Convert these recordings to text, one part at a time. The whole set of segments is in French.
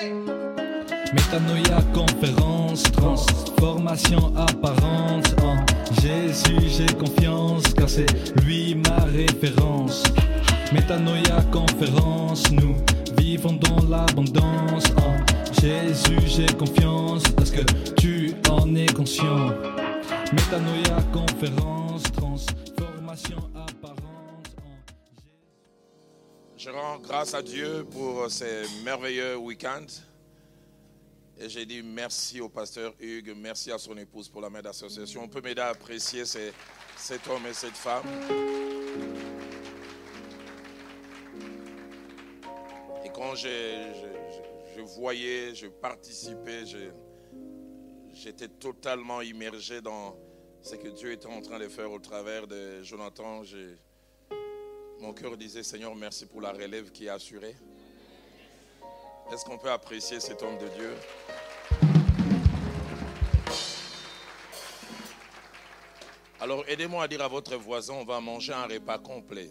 Métanoïa, conférence, transformation apparente. En Jésus, j'ai confiance, car c'est lui ma référence. Métanoïa, conférence, nous vivons dans l'abondance. En Jésus, j'ai confiance, parce que tu en es conscient. Métanoïa, conférence, grâce à Dieu pour ces merveilleux week-ends. Et j'ai dit merci au pasteur Hugues, merci à son épouse pour la main d'association. On peut m'aider à apprécier cet homme et cette femme. Et quand je, voyais, je participais, j'étais totalement immergé dans ce que Dieu était en train de faire au travers de Jonathan. Mon cœur disait, Seigneur, merci pour la relève qui est assurée. Est-ce qu'on peut apprécier cet homme de Dieu? Alors aidez-moi à dire à votre voisin, on va manger un repas complet.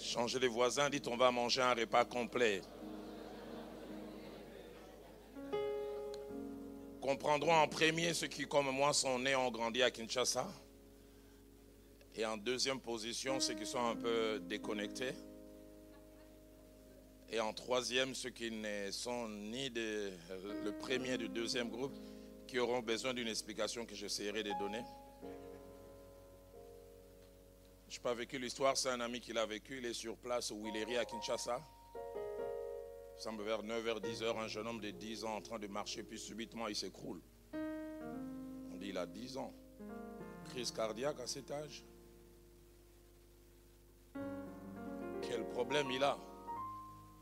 Changez les voisins, dites on va manger un repas complet. Comprendront en premier ceux qui, comme moi, sont nés et ont grandi à Kinshasa. Et en deuxième position, ceux qui sont un peu déconnectés. Et en troisième, ceux qui ne sont ni de, le premier du deuxième groupe, qui auront besoin d'une explication que j'essaierai de donner. Je n'ai pas vécu l'histoire, c'est un ami qui l'a vécu. Il est sur place au Willery à Kinshasa. Il semble vers 9h, 10h, un jeune homme de 10 ans en train de marcher, puis subitement il s'écroule. On dit il a 10 ans. Crise cardiaque à cet âge. Quel problème il a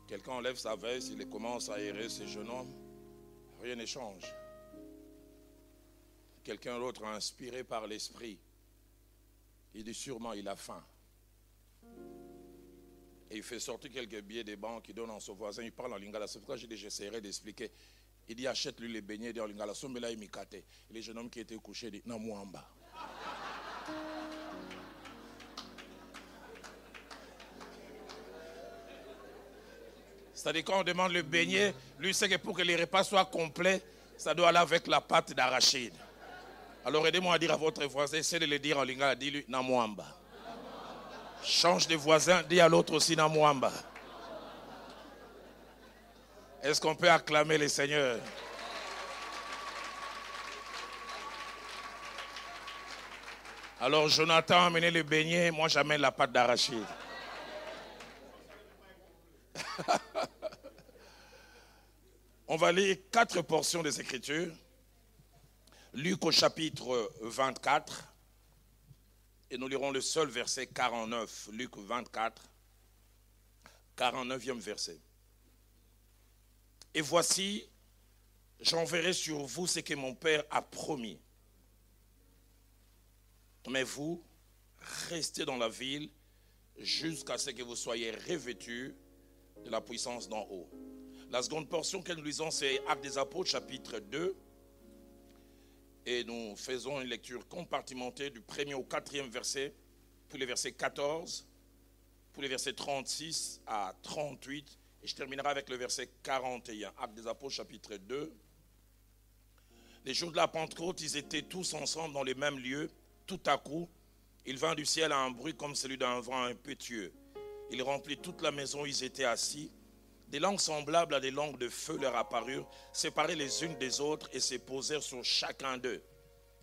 Quelqu'un enlève sa veste, il commence à aérer ce jeune homme. Rien ne change. Quelqu'un d'autre inspiré par l'esprit. Il dit sûrement il a faim. Et il fait sortir quelques billets des banques, il donne à son voisin, il parle en lingala. C'est pourquoi j'ai dit j'essaierai d'expliquer. Il dit achète-lui les beignets, en lingala. Là, il m'y Et le jeune homme qui était couché dit non, moi en bas. C'est-à-dire quand on demande le beignet, lui sait que pour que les repas soient complets, ça doit aller avec la pâte d'arachide. Alors aidez-moi à dire à votre voisin, essayez de le dire en lingala, dis-lui Namwamba. Change de voisin, dis à l'autre aussi Namwamba. Est-ce qu'on peut acclamer le Seigneur? Alors Jonathan a amené le beignet, moi j'amène la pâte d'arachide. On va lire quatre portions des Écritures. Luc au chapitre 24. Et nous lirons le seul verset 49. Luc 24. 49e verset. Et voici, j'enverrai sur vous ce que mon Père a promis. Mais vous, restez dans la ville jusqu'à ce que vous soyez revêtus de la puissance d'en haut. La seconde portion que nous lisons, c'est Actes des Apôtres, chapitre 2. Et nous faisons une lecture compartimentée du premier au quatrième verset, puis les versets 14, puis les versets 36 à 38. Et je terminerai avec le verset 41. Actes des Apôtres, chapitre 2. Les jours de la Pentecôte, ils étaient tous ensemble dans les mêmes lieux. Tout à coup, il vint du ciel un bruit comme celui d'un vent impétueux. Il remplit toute la maison où ils étaient assis. Des langues semblables à des langues de feu leur apparurent, séparées les unes des autres et se posèrent sur chacun d'eux.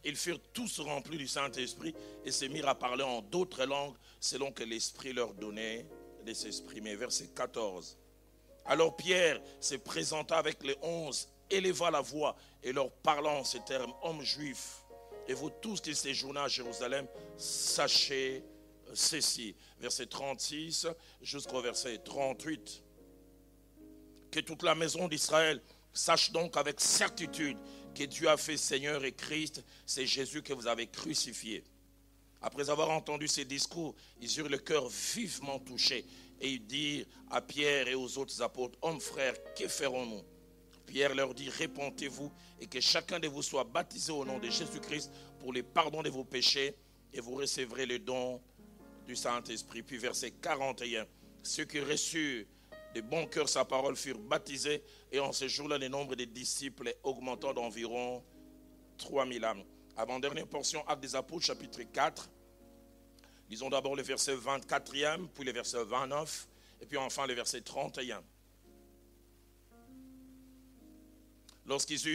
Ils furent tous remplis du Saint-Esprit et se mirent à parler en d'autres langues selon que l'Esprit leur donnait de s'exprimer. Verset 14. Alors Pierre se présenta avec les onze, éleva la voix et leur parlant en ces termes, hommes juifs, et vous tous qui séjournez à Jérusalem, sachez ceci. Verset 36 jusqu'au verset 38 que toute la maison d'Israël sache donc avec certitude que Dieu a fait Seigneur et Christ, c'est Jésus que vous avez crucifié. Après avoir entendu ces discours, ils eurent le cœur vivement touché et ils dirent à Pierre et aux autres apôtres, hommes frères, que ferons-nous? Pierre leur dit, répondez-vous et que chacun de vous soit baptisé au nom de Jésus-Christ pour le pardon de vos péchés et vous recevrez le don du Saint-Esprit. Puis verset 41, ceux qui reçurent de bon cœur sa parole, furent baptisés. Et en ce jour-là, le nombre des disciples augmentant d'environ 3000 âmes. Avant-dernière portion, Actes des Apôtres, chapitre 4. Disons d'abord le verset 24e, puis le verset 29, et puis enfin le verset 31. Lorsqu'ils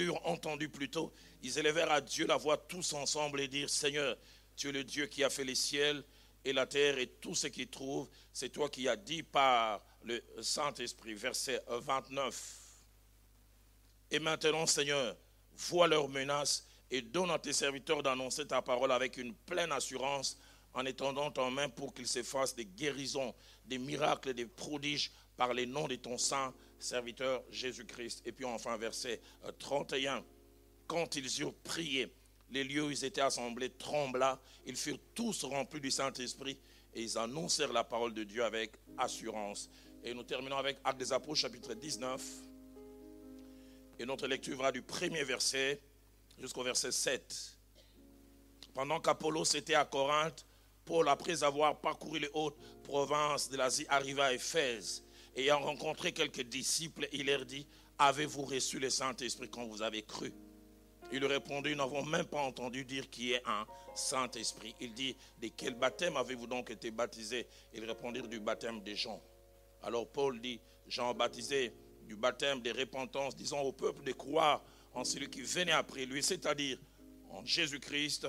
eurent, entendu plus tôt, ils élevèrent à Dieu la voix tous ensemble et dirent, Seigneur, tu es le Dieu qui a fait les ciels et la terre et tout ce qui trouve. C'est toi qui as dit par le Saint-Esprit. Verset 29. Et maintenant, Seigneur, vois leurs menaces et donne à tes serviteurs d'annoncer ta parole avec une pleine assurance en étendant ta main pour qu'ils se fassent des guérisons, des miracles, des prodiges par les noms de ton saint serviteur Jésus-Christ. Et puis enfin, verset 31, quand ils eurent prié, les lieux où ils étaient assemblés trembla, ils furent tous remplis du Saint-Esprit et ils annoncèrent la parole de Dieu avec assurance. Et nous terminons avec Actes des Apôtres chapitre 19. Et notre lecture va du premier verset jusqu'au verset 7. Pendant qu'Apollos était à Corinthe, Paul, après avoir parcouru les hautes provinces de l'Asie, arriva à Éphèse. Ayant rencontré quelques disciples, il leur dit, avez-vous reçu le Saint-Esprit quand vous avez cru? Il répondit, nous n'avons même pas entendu dire qui est un Saint-Esprit. Il dit, de quel baptême avez-vous donc été baptisé? Ils répondirent du baptême des gens. Alors Paul dit, Jean baptisé du baptême des repentances, disant au peuple de croire en celui qui venait après lui, c'est-à-dire en Jésus-Christ.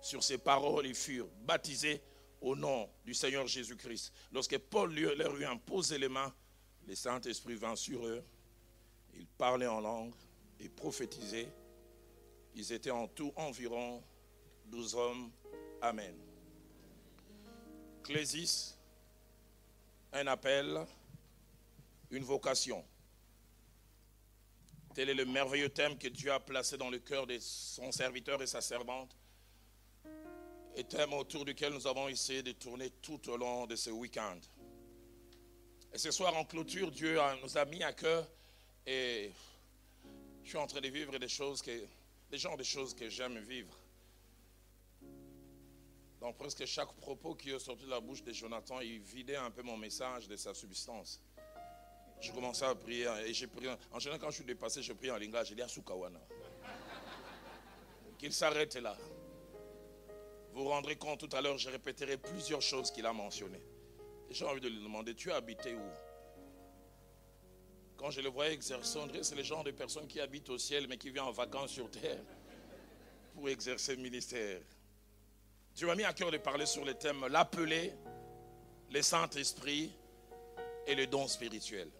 Sur ces paroles, ils furent baptisés au nom du Seigneur Jésus-Christ. Lorsque Paul leur eut imposé les mains, le Saint-Esprit vint sur eux. Ils parlaient en langue et prophétisaient. Ils étaient en tout environ douze hommes. Amen. Clésis, un appel, une vocation. Tel est le merveilleux thème que Dieu a placé dans le cœur de son serviteur et sa servante. Et thème autour duquel nous avons essayé de tourner tout au long de ce week-end. Et ce soir en clôture, Dieu nous a mis à cœur et je suis en train de vivre des choses que, des genres de choses que j'aime vivre. Dans presque chaque propos qui est sorti de la bouche de Jonathan, il vidait un peu mon message de sa substance. Je commençais à prier et j'ai prié. En général, quand je suis dépassé, je prie en lingage. J'ai dit Asukawana. Qu'il s'arrête là. Vous vous rendrez compte tout à l'heure, je répéterai plusieurs choses qu'il a mentionnées. J'ai envie de lui demander Tu habitais où? Quand je le voyais exercer, c'est le genre de personne qui habite au ciel mais qui vient en vacances sur terre pour exercer le ministère. Dieu m'a mis à cœur de parler sur le thème l'appeler, le Saint-Esprit et le don spirituel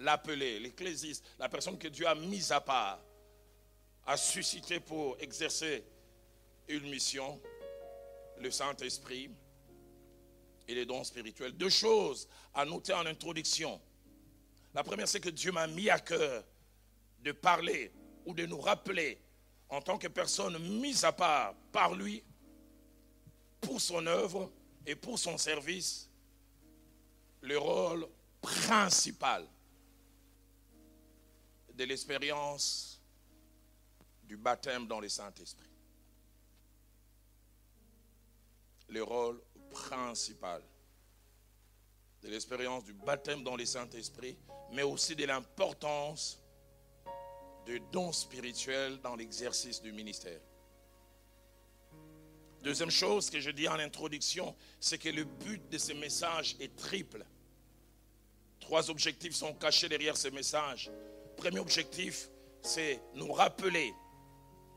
l'appeler, l'ecclésiste, la personne que Dieu a mise à part, a suscité pour exercer une mission, le Saint-Esprit et les dons spirituels. Deux choses à noter en introduction. La première, c'est que Dieu m'a mis à cœur de parler ou de nous rappeler en tant que personne mise à part par lui pour son œuvre et pour son service le rôle principal de l'expérience du baptême dans le Saint-Esprit. Le rôle principal de l'expérience du baptême dans le Saint-Esprit, mais aussi de l'importance de dons spirituels dans l'exercice du ministère. Deuxième chose que je dis en introduction, c'est que le but de ce message est triple. Trois objectifs sont cachés derrière ce message premier objectif, c'est nous rappeler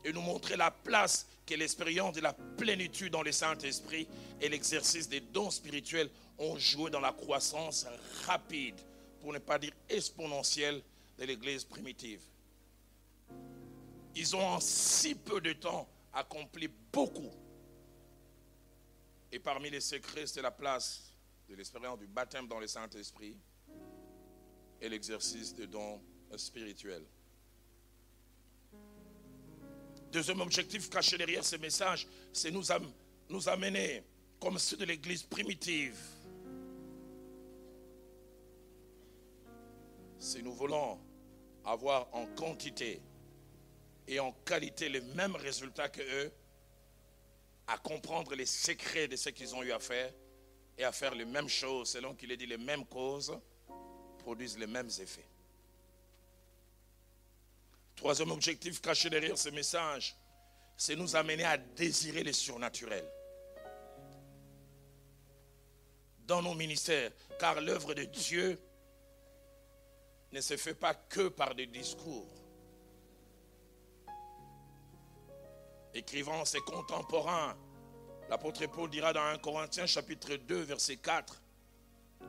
et nous montrer la place que l'expérience de la plénitude dans le Saint-Esprit et l'exercice des dons spirituels ont joué dans la croissance rapide, pour ne pas dire exponentielle, de l'Église primitive. Ils ont en si peu de temps accompli beaucoup. Et parmi les secrets, c'est la place de l'expérience du baptême dans le Saint-Esprit et l'exercice des dons spirituel. Deuxième objectif caché derrière ce message, c'est nous, nous amener comme ceux de l'église primitive. Si nous voulons avoir en quantité et en qualité les mêmes résultats que eux, à comprendre les secrets de ce qu'ils ont eu à faire, et à faire les mêmes choses, selon qu'il ait dit les mêmes causes, produisent les mêmes effets. Troisième objectif caché derrière ce message, c'est nous amener à désirer les surnaturels dans nos ministères, car l'œuvre de Dieu ne se fait pas que par des discours. Écrivant ses contemporains, l'apôtre Paul dira dans 1 Corinthiens chapitre 2 verset 4,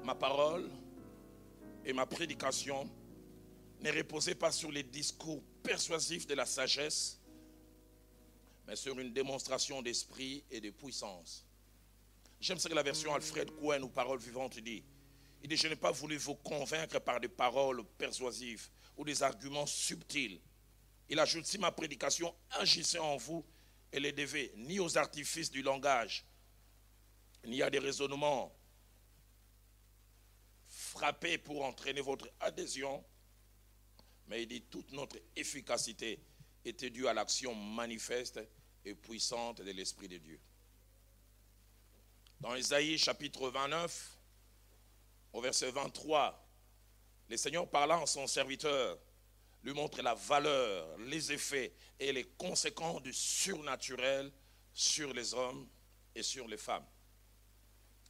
ma parole et ma prédication ne reposaient pas sur les discours persuasifs de la sagesse, mais sur une démonstration d'esprit et de puissance. J'aime ce que la version Alfred Cohen ou Paroles vivantes dit. Il dit, je n'ai pas voulu vous convaincre par des paroles persuasives ou des arguments subtils. Il ajoute, si ma prédication agissait en vous, elle ne devait ni aux artifices du langage, ni à des raisonnements frappés pour entraîner votre adhésion, mais il dit, toute notre efficacité était due à l'action manifeste et puissante de l'Esprit de Dieu. Dans Isaïe chapitre 29, au verset 23, le Seigneur parlant à son serviteur, lui montre la valeur, les effets et les conséquences du surnaturel sur les hommes et sur les femmes.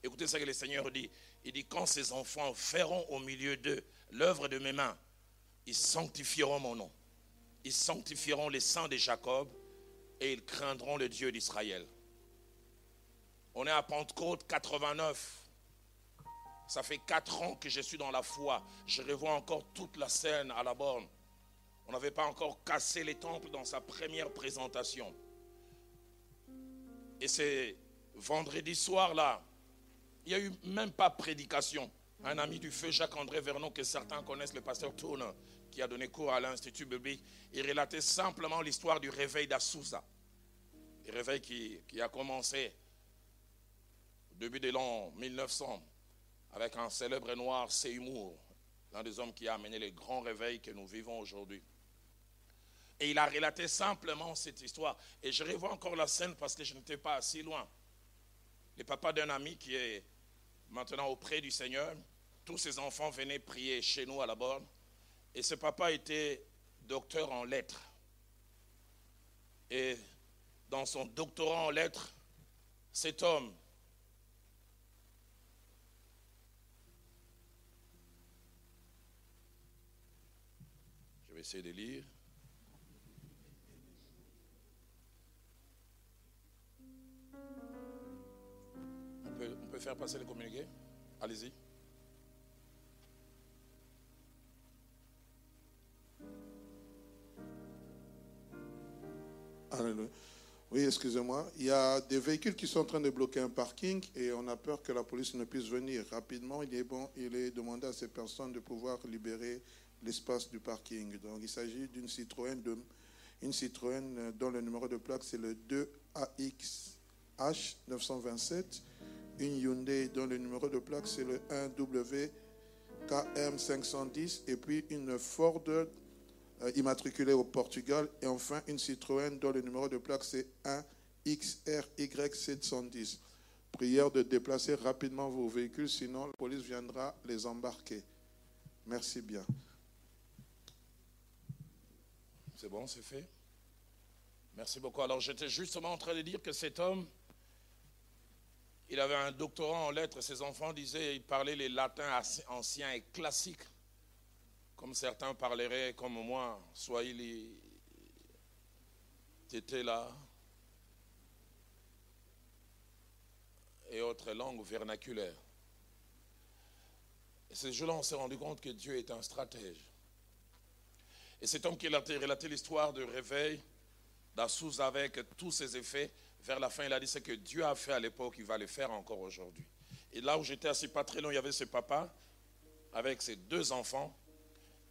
Écoutez ce que le Seigneur dit. Il dit, quand ces enfants feront au milieu d'eux l'œuvre de mes mains, ils sanctifieront mon nom. Ils sanctifieront les saints de Jacob et ils craindront le Dieu d'Israël. On est à Pentecôte 89. Ça fait quatre ans que je suis dans la foi. Je revois encore toute la scène à la borne. On n'avait pas encore cassé les temples dans sa première présentation. Et c'est vendredi soir là, il n'y a eu même pas prédication. Un ami du feu, Jacques-André Vernon, que certains connaissent, le pasteur Tourne, qui a donné cours à l'Institut biblique, il relatait simplement l'histoire du réveil d'Assouza. Le réveil qui, a commencé au début de l'an 1900 avec un célèbre noir, Seymour, l'un des hommes qui a amené les grands réveils que nous vivons aujourd'hui. Et il a relaté simplement cette histoire. Et je revois encore la scène parce que je n'étais pas assez loin. Le papa d'un ami qui est maintenant auprès du Seigneur, tous ses enfants venaient prier chez nous à la borne. Et ce papa était docteur en lettres. Et dans son doctorat en lettres, cet homme Je vais essayer de lire. On peut, faire passer les communiqués Allez-y. Oui, excusez-moi. Il y a des véhicules qui sont en train de bloquer un parking et on a peur que la police ne puisse venir rapidement. Il est bon, il est demandé à ces personnes de pouvoir libérer l'espace du parking. Donc, il s'agit d'une Citroën, de, une Citroën dont le numéro de plaque c'est le 2AXH 927, une Hyundai dont le numéro de plaque c'est le 1WKM 510 et puis une Ford immatriculée au Portugal et enfin une Citroën dont le numéro de plaque c'est 1XRY 710. Prière de déplacer rapidement vos véhicules, sinon la police viendra les embarquer. Merci bien. C'est bon, c'est fait. Merci beaucoup. Alors j'étais justement en train de dire que cet homme, il avait un doctorat en lettres. Ses enfants disaient, il parlait les latins anciens et classiques, comme certains parleraient, comme moi, Swahili, était là, et autres langues vernaculaires. Et ce jour-là, on s'est rendu compte que Dieu est un stratège. Et cet homme qui a relaté l'histoire du réveil d'Assous avec tous ses effets, vers la fin, il a dit ce que Dieu a fait à l'époque, il va le faire encore aujourd'hui. Et là où j'étais assis pas très loin, il y avait ce papa avec ses deux enfants.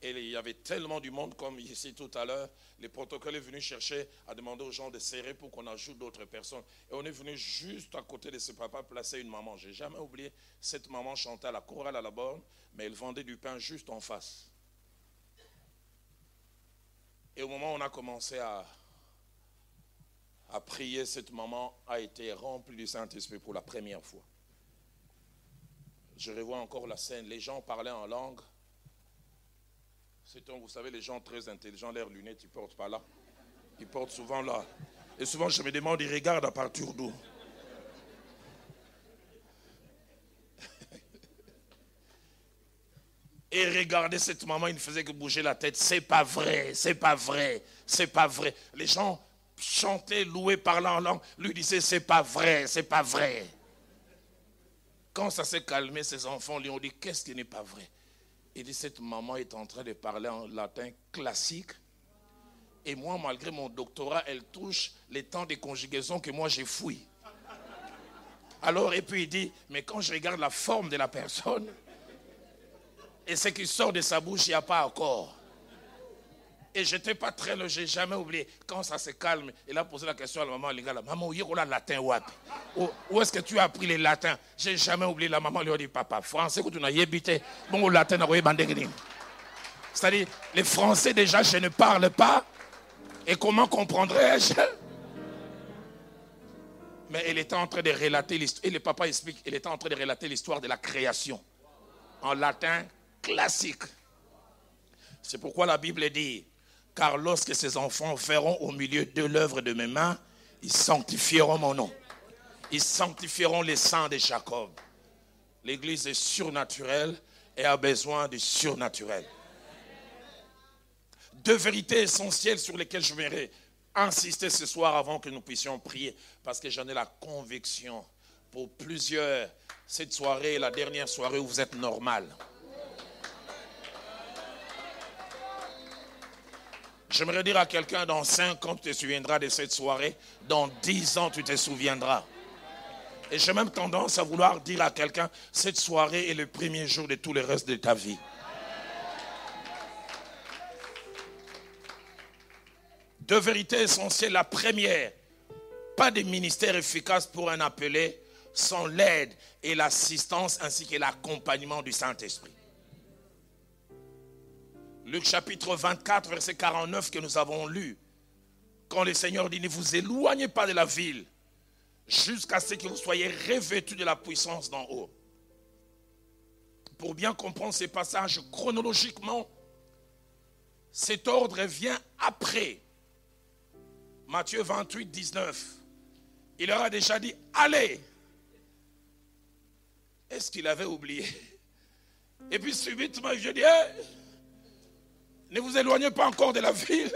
Et il y avait tellement du monde, comme ici tout à l'heure. Le protocole est venu chercher à demander aux gens de serrer pour qu'on ajoute d'autres personnes. Et on est venu juste à côté de ce papa placer une maman. J'ai jamais oublié, cette maman chantait à la chorale à la borne, mais elle vendait du pain juste en face. Et au moment où on a commencé à, à prier, cette maman a été remplie du Saint-Esprit pour la première fois. Je revois encore la scène. Les gens parlaient en langue. C'est un, vous savez, les gens très intelligents, leurs lunettes, ils portent pas là. Ils portent souvent là. Et souvent, je me demande, ils regardent à partir d'où Et regardez cette maman, il ne faisait que bouger la tête. C'est pas vrai, c'est pas vrai, c'est pas vrai. Les gens chantaient, louaient, parlaient en langue, lui disaient c'est pas vrai, c'est pas vrai. Quand ça s'est calmé, ses enfants lui ont dit qu'est-ce qui n'est pas vrai? Il dit cette maman est en train de parler en latin classique. Et moi, malgré mon doctorat, elle touche les temps de conjugaison que moi j'ai fouillé. Alors, et puis il dit, mais quand je regarde la forme de la personne, et ce qui sort de sa bouche, il n'y a pas encore. Et je n'étais pas très loin, je n'ai jamais oublié. Quand ça se calme, il a posé la question à la maman Lingala. Maman, où le latin Où est-ce que tu as appris le latin Je n'ai jamais oublié. La maman lui a dit, papa, français, que tu n'as habité. Bon, au latin, c'est-à-dire, les français déjà, je ne parle pas. Et comment comprendrais-je? Mais elle était en train de relater l'histoire. Et le papa explique, elle était en train de relater l'histoire de la création. En latin, classique. C'est pourquoi la Bible dit, car lorsque ces enfants feront au milieu de l'œuvre de mes mains, ils sanctifieront mon nom. Ils sanctifieront les saints de Jacob. L'Église est surnaturelle et a besoin du surnaturel. Deux vérités essentielles sur lesquelles je voudrais insister ce soir avant que nous puissions prier, parce que j'en ai la conviction. Pour plusieurs, cette soirée est la dernière soirée où vous êtes normal. J'aimerais dire à quelqu'un, dans 5 ans, tu te souviendras de cette soirée. Dans 10 ans, tu te souviendras. Et j'ai même tendance à vouloir dire à quelqu'un, cette soirée est le premier jour de tout le reste de ta vie. Deux vérités essentielles. La première, pas de ministère efficace pour un appelé sans l'aide et l'assistance ainsi que l'accompagnement du Saint-Esprit. Luc chapitre 24, verset 49 que nous avons lu. Quand le Seigneur dit, ne vous éloignez pas de la ville jusqu'à ce que vous soyez revêtus de la puissance d'en haut. Pour bien comprendre ces passages chronologiquement, cet ordre vient après Matthieu 28, 19. Il leur a déjà dit, allez. Est-ce qu'il avait oublié? Et puis subitement, il dit, ne vous éloignez pas encore de la ville.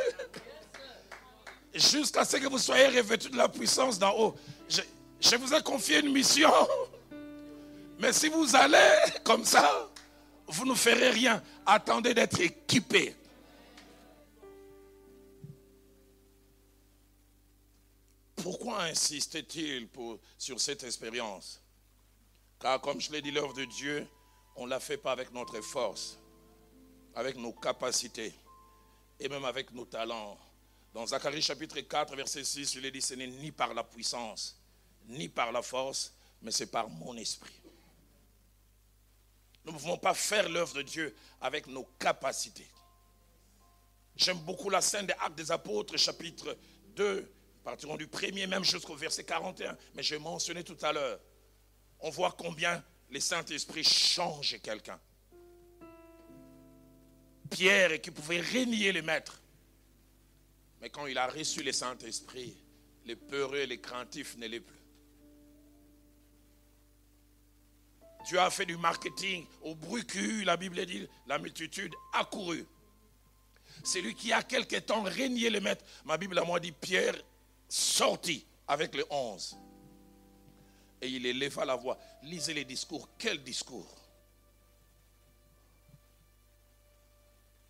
Jusqu'à ce que vous soyez revêtus de la puissance d'en haut. Je, vous ai confié une mission. Mais si vous allez comme ça, vous ne ferez rien. Attendez d'être équipés. Pourquoi insiste-t-il sur cette expérience? Car comme je l'ai dit, l'œuvre de Dieu, on ne la fait pas avec notre force avec nos capacités et même avec nos talents. Dans Zacharie chapitre 4, verset 6, il est dit, ce n'est ni par la puissance, ni par la force, mais c'est par mon esprit. Nous ne pouvons pas faire l'œuvre de Dieu avec nos capacités. J'aime beaucoup la scène des Actes des Apôtres, chapitre 2, partirons du premier même jusqu'au verset 41, mais j'ai mentionné tout à l'heure. On voit combien les Saint-Esprit changent quelqu'un. Pierre et qui pouvait régner les maîtres. Mais quand il a reçu le Saint-Esprit, les peureux et les craintifs ne plus. Dieu a fait du marketing au bruit que la Bible dit, la multitude a couru. C'est lui qui a quelque temps régné les maîtres. Ma Bible a moi dit Pierre sortit avec les onze. Et il éleva la voix. Lisez les discours. Quel discours?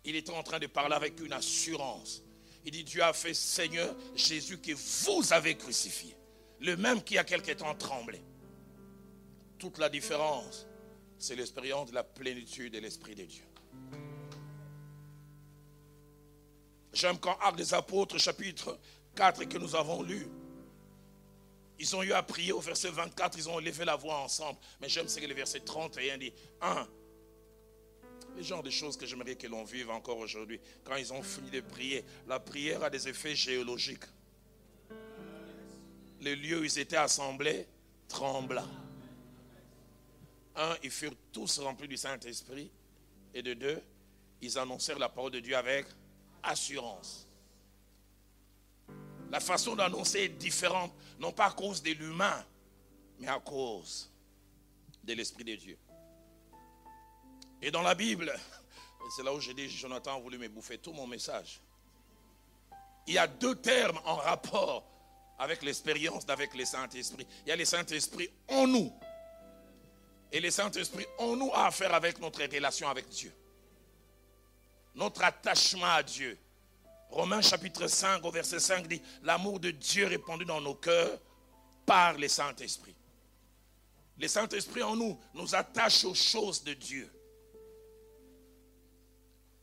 Il était en train de parler avec une assurance. Il dit, Dieu a fait Seigneur Jésus que vous avez crucifié. Le même qui a quelque temps tremblé. Toute la différence, c'est l'expérience de la plénitude de l'Esprit de Dieu. J'aime quand Actes des Apôtres, chapitre 4, que nous avons lu, ils ont eu à prier au verset 24, ils ont élevé la voix ensemble. Mais j'aime ce que le verset 31 dit. 1. Les genres de choses que j'aimerais que l'on vive encore aujourd'hui. Quand ils ont fini de prier, la prière a des effets géologiques. Les lieux où ils étaient assemblés trembla. un, ils furent tous remplis du Saint-Esprit. Et de deux, ils annoncèrent la parole de Dieu avec assurance. La façon d'annoncer est différente, non pas à cause de l'humain, mais à cause de l'Esprit de Dieu. Et dans la Bible, c'est là où j'ai dit, Jonathan a voulu me bouffer tout mon message. Il y a deux termes en rapport avec l'expérience d'avec le Saint-Esprit. Il y a le Saint-Esprit en nous. Et le Saint-Esprit en nous a affaire avec notre relation avec Dieu. Notre attachement à Dieu. Romains chapitre 5 au verset 5 dit, l'amour de Dieu répandu dans nos cœurs par le Saint-Esprit. Le Saint-Esprit en nous nous attache aux choses de Dieu.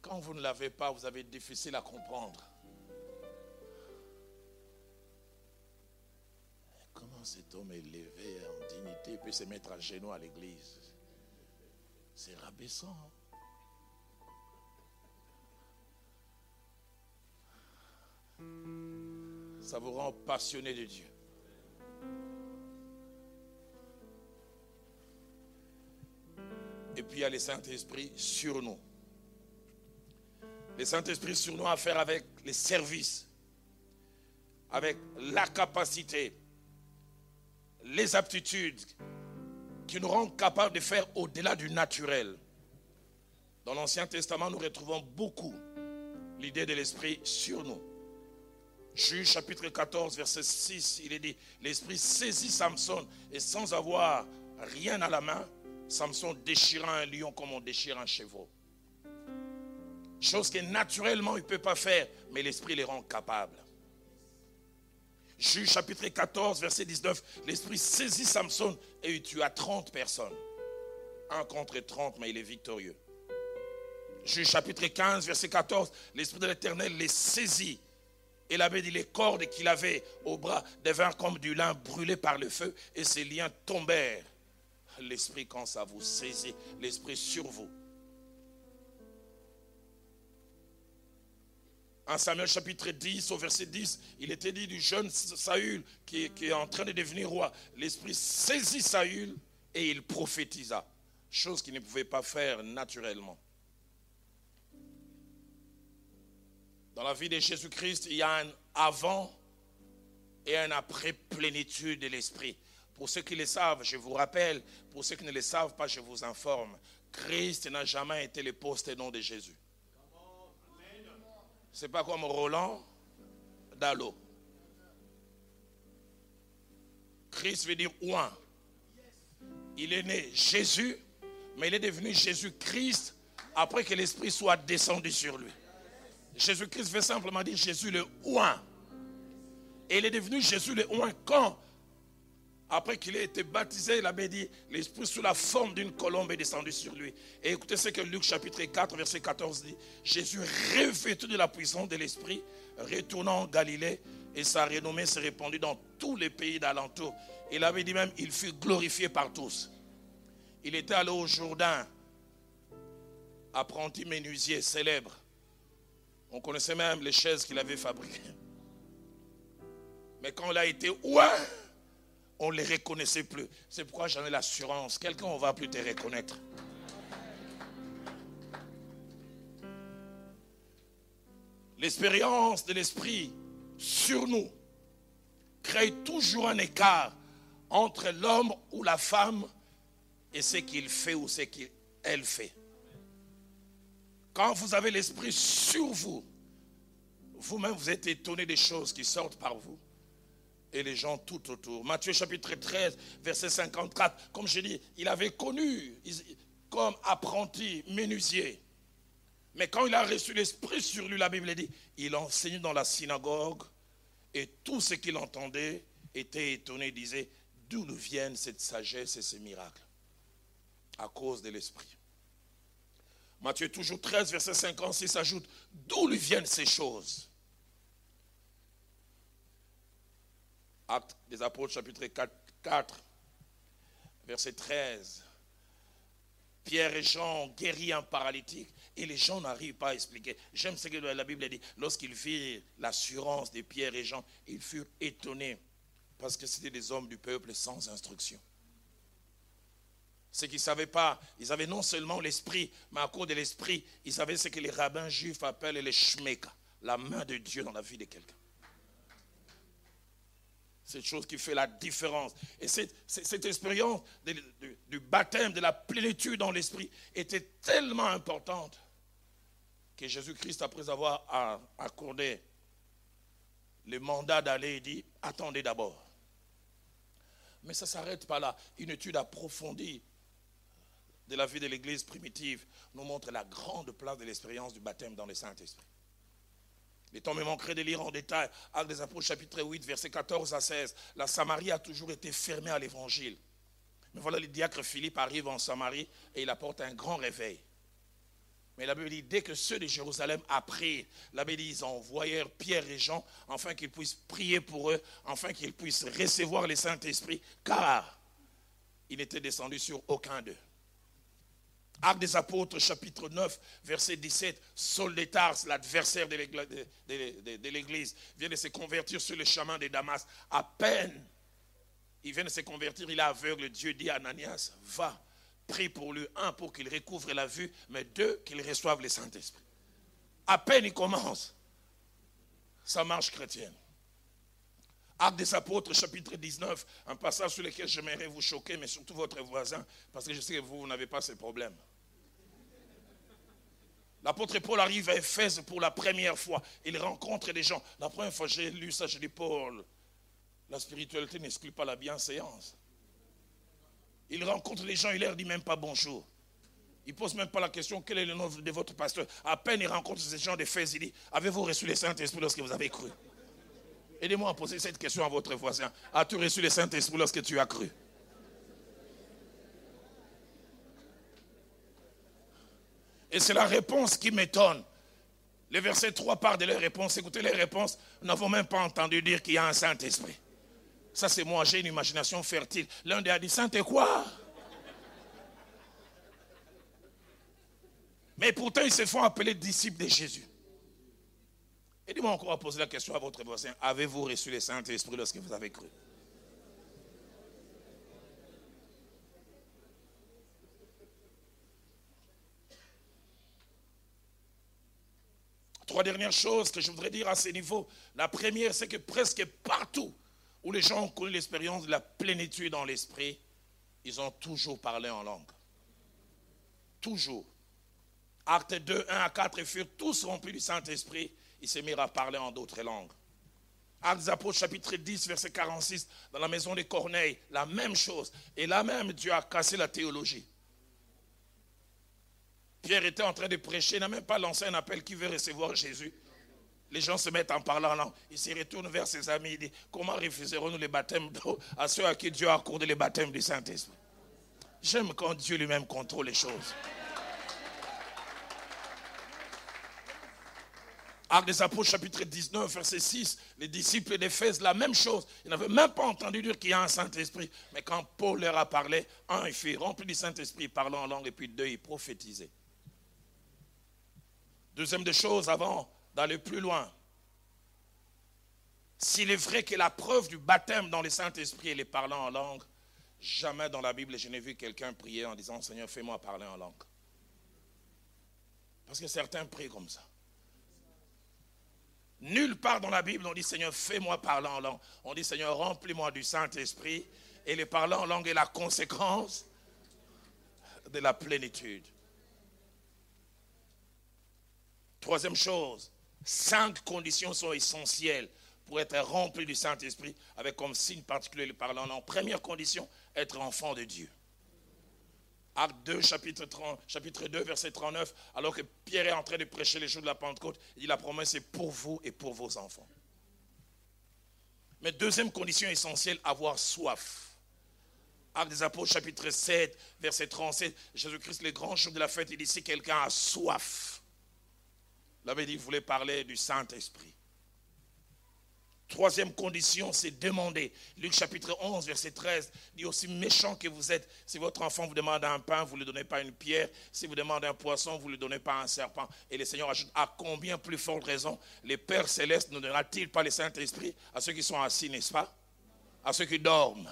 Quand vous ne l'avez pas, vous avez difficile à comprendre. Comment cet homme est élevé en dignité peut se mettre à genoux à l'église? C'est rabaissant. Ça vous rend passionné de Dieu. Et puis il y a le Saint-Esprit sur nous. Le Saint-Esprit sur nous a à faire avec les services, avec la capacité, les aptitudes qui nous rendent capables de faire au-delà du naturel. Dans l'Ancien Testament, nous retrouvons beaucoup l'idée de l'Esprit sur nous. Juge chapitre 14, verset 6, il est dit, l'Esprit saisit Samson et sans avoir rien à la main, Samson déchira un lion comme on déchire un chevreau. Chose que naturellement il ne peut pas faire, mais l'Esprit les rend capables. Juge chapitre 14, verset 19, l'Esprit saisit Samson et il tua 30 personnes. Un contre 30, mais il est victorieux. Juge chapitre 15, verset 14, l'Esprit de l'Éternel les saisit. Et avait dit les cordes qu'il avait au bras devinrent comme du lin brûlé par le feu et ses liens tombèrent. L'Esprit, quand ça vous saisit, l'Esprit sur vous. En Samuel chapitre 10, au verset 10, il était dit du jeune Saül qui, est en train de devenir roi. L'Esprit saisit Saül et il prophétisa. Chose qu'il ne pouvait pas faire naturellement. Dans la vie de Jésus-Christ, il y a un avant et un après plénitude de l'Esprit. Pour ceux qui le savent, je vous rappelle. Pour ceux qui ne le savent pas, je vous informe. Christ n'a jamais été le poste et nom de Jésus. C'est pas comme Roland Dallot. Christ veut dire ouin. Il est né Jésus, mais il est devenu Jésus-Christ après que l'Esprit soit descendu sur lui. Jésus-Christ veut simplement dire Jésus le ouin. Et il est devenu Jésus le ouin quand après qu'il ait été baptisé, il avait dit, l'Esprit sous la forme d'une colombe est descendu sur lui. Et écoutez ce que Luc chapitre 4, verset 14 dit. Jésus, revêtu de la puissance de l'Esprit, retournant en Galilée, et sa renommée s'est répandue dans tous les pays d'alentour. Il avait dit même, il fut glorifié par tous. Il était allé au Jourdain, apprenti menuisier célèbre. On connaissait même les chaises qu'il avait fabriquées. Mais quand il a été ouin, on ne les reconnaissait plus. C'est pourquoi j'en ai l'assurance. Quelqu'un, on va plus te reconnaître. L'expérience de l'esprit sur nous crée toujours un écart entre l'homme ou la femme et ce qu'il fait ou ce qu'elle fait. Quand vous avez l'esprit sur vous, vous-même vous êtes étonné des choses qui sortent par vous et les gens tout autour. Matthieu chapitre 13, verset 54, comme je dis, il avait connu comme apprenti menuisier. Mais quand il a reçu l'Esprit sur lui, la Bible dit, il enseignait dans la synagogue et tout ce qu'il entendait était étonné, disait, d'où nous viennent cette sagesse et ces miracles? À cause de l'Esprit. Matthieu toujours 13, verset 56 ajoute, d'où lui viennent ces choses? Actes des Apôtres, chapitre 4, 4, verset 13. Pierre et Jean ont un paralytique et les gens n'arrivent pas à expliquer. J'aime ce que la Bible dit. Lorsqu'ils virent l'assurance de Pierre et Jean, ils furent étonnés parce que c'était des hommes du peuple sans instruction. Ce qu'ils ne savaient pas, ils avaient non seulement l'esprit, mais à cause de l'esprit, ils savaient ce que les rabbins juifs appellent les shmeka, la main de Dieu dans la vie de quelqu'un. Cette chose qui fait la différence. Et cette, expérience du baptême, de la plénitude dans l'esprit était tellement importante que Jésus-Christ, après avoir accordé le mandat d'aller, dit, attendez d'abord. Mais ça ne s'arrête pas là. Une étude approfondie de la vie de l'Église primitive nous montre la grande place de l'expérience du baptême dans le Saint-Esprit. Les temps me manquerait de lire en détail Actes des Apôtres chapitre 8, versets 14 à 16. La Samarie a toujours été fermée à l'évangile. Mais voilà, le diacre Philippe arrive en Samarie et il apporte un grand réveil. Mais la Bible dit, dès que ceux de Jérusalem apprirent, la Bible dit, ils envoyèrent Pierre et Jean, afin qu'ils puissent prier pour eux, afin qu'ils puissent recevoir le Saint-Esprit, car il n'était descendu sur aucun d'eux. Acte des Apôtres, chapitre 9, verset 17, Saul de Tars, l'adversaire de l'Église, vient de se convertir sur le chemin de Damas. À peine il vient de se convertir, il est aveugle. Dieu dit à Ananias, va, prie pour lui, un, pour qu'il recouvre la vue, mais deux, qu'il reçoive le Saint-Esprit. À peine il commence sa marche chrétienne. Acte des apôtres, chapitre 19, un passage sur lequel j'aimerais vous choquer, mais surtout votre voisin, parce que je sais que vous, vous n'avez pas ces problèmes. L'apôtre Paul arrive à Éphèse pour la première fois. Il rencontre des gens. La première fois j'ai lu ça, je dis Paul, la spiritualité n'exclut pas la bienséance. Il rencontre les gens, il leur dit même pas bonjour. Il pose même pas la question quel est le nom de votre pasteur? À peine il rencontre ces gens d'Éphèse, il dit Avez-vous reçu le Saint-Esprit lorsque vous avez cru? Aidez-moi à poser cette question à votre voisin. As-tu reçu le Saint-Esprit lorsque tu as cru? Et c'est la réponse qui m'étonne. Le verset 3 part de leur réponse. Écoutez les réponses. Nous n'avons même pas entendu dire qu'il y a un Saint-Esprit. Ça, c'est moi, j'ai une imagination fertile. L'un des a dit Saint et quoi? Mais pourtant, ils se font appeler disciples de Jésus. Et dis-moi encore à poser la question à votre voisin Avez-vous reçu le Saint-Esprit lorsque vous avez cru? Trois dernières choses que je voudrais dire à ce niveau. La première, c'est que presque partout où les gens ont connu l'expérience de la plénitude dans l'esprit, ils ont toujours parlé en langue. Toujours. Acte 2, 1 à 4, ils furent tous remplis du Saint-Esprit. Ils se mirent à parler en d'autres langues. Actes des Apôtres, chapitre 10, verset 46, dans la maison de Corneille, la même chose. Et là même, Dieu a cassé la théologie. Pierre était en train de prêcher, n'a même pas lancé un appel qui veut recevoir Jésus. Les gens se mettent en parlant là. Il se retourne vers ses amis. Il dit Comment refuserons-nous les baptêmes d'eau à ceux à qui Dieu a accordé les baptêmes du Saint-Esprit? J'aime quand Dieu lui-même contrôle les choses. Acte des Apôtres, chapitre 19, verset 6, les disciples d'Éphèse, la même chose. Ils n'avaient même pas entendu dire qu'il y a un Saint-Esprit. Mais quand Paul leur a parlé, un, il fut rempli du Saint-Esprit, parlant en langue, et puis deux, il prophétisait. Deuxième des choses, avant d'aller plus loin, s'il est vrai que la preuve du baptême dans le Saint-Esprit et les parlant en langue, jamais dans la Bible je n'ai vu quelqu'un prier en disant Seigneur, fais-moi parler en langue. Parce que certains prient comme ça. Nulle part dans la Bible on dit Seigneur, fais-moi parler en langue. On dit Seigneur, remplis-moi du Saint-Esprit. Et les parlant en langue est la conséquence de la plénitude. Troisième chose, cinq conditions sont essentielles pour être rempli du Saint-Esprit, avec comme signe particulier le parlant en Première condition, être enfant de Dieu. Acte 2, chapitre, 30, chapitre 2, verset 39, alors que Pierre est en train de prêcher les jours de la Pentecôte, il dit la promesse est pour vous et pour vos enfants. Mais deuxième condition essentielle, avoir soif. Acte des Apôtres, chapitre 7, verset 37, Jésus-Christ, le grand jour de la fête, il dit si quelqu'un a soif, avait dit qu'il voulait parler du Saint-Esprit. Troisième condition, c'est demander. Luc chapitre 11, verset 13, dit aussi méchant que vous êtes. Si votre enfant vous demande un pain, vous ne lui donnez pas une pierre. Si vous demandez un poisson, vous ne lui donnez pas un serpent. Et le Seigneur ajoute, à combien plus forte raison, les Pères célestes ne donnera-t-il pas le Saint-Esprit à ceux qui sont assis, n'est-ce pas? À ceux qui dorment.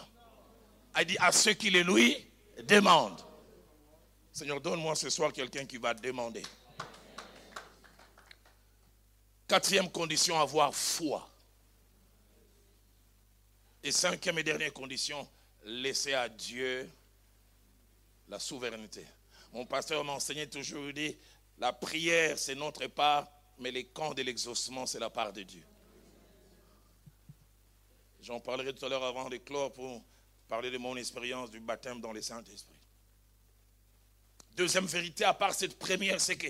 Il dit, à ceux qui les lui demandent. Seigneur, donne-moi ce soir quelqu'un qui va demander. Quatrième condition, avoir foi. Et cinquième et dernière condition, laisser à Dieu la souveraineté. Mon pasteur m'a enseigné toujours, dit, la prière, c'est notre part, mais les camps de l'exaucement, c'est la part de Dieu. J'en parlerai tout à l'heure avant de clore pour parler de mon expérience du baptême dans le Saint-Esprit. Deuxième vérité, à part cette première, c'est que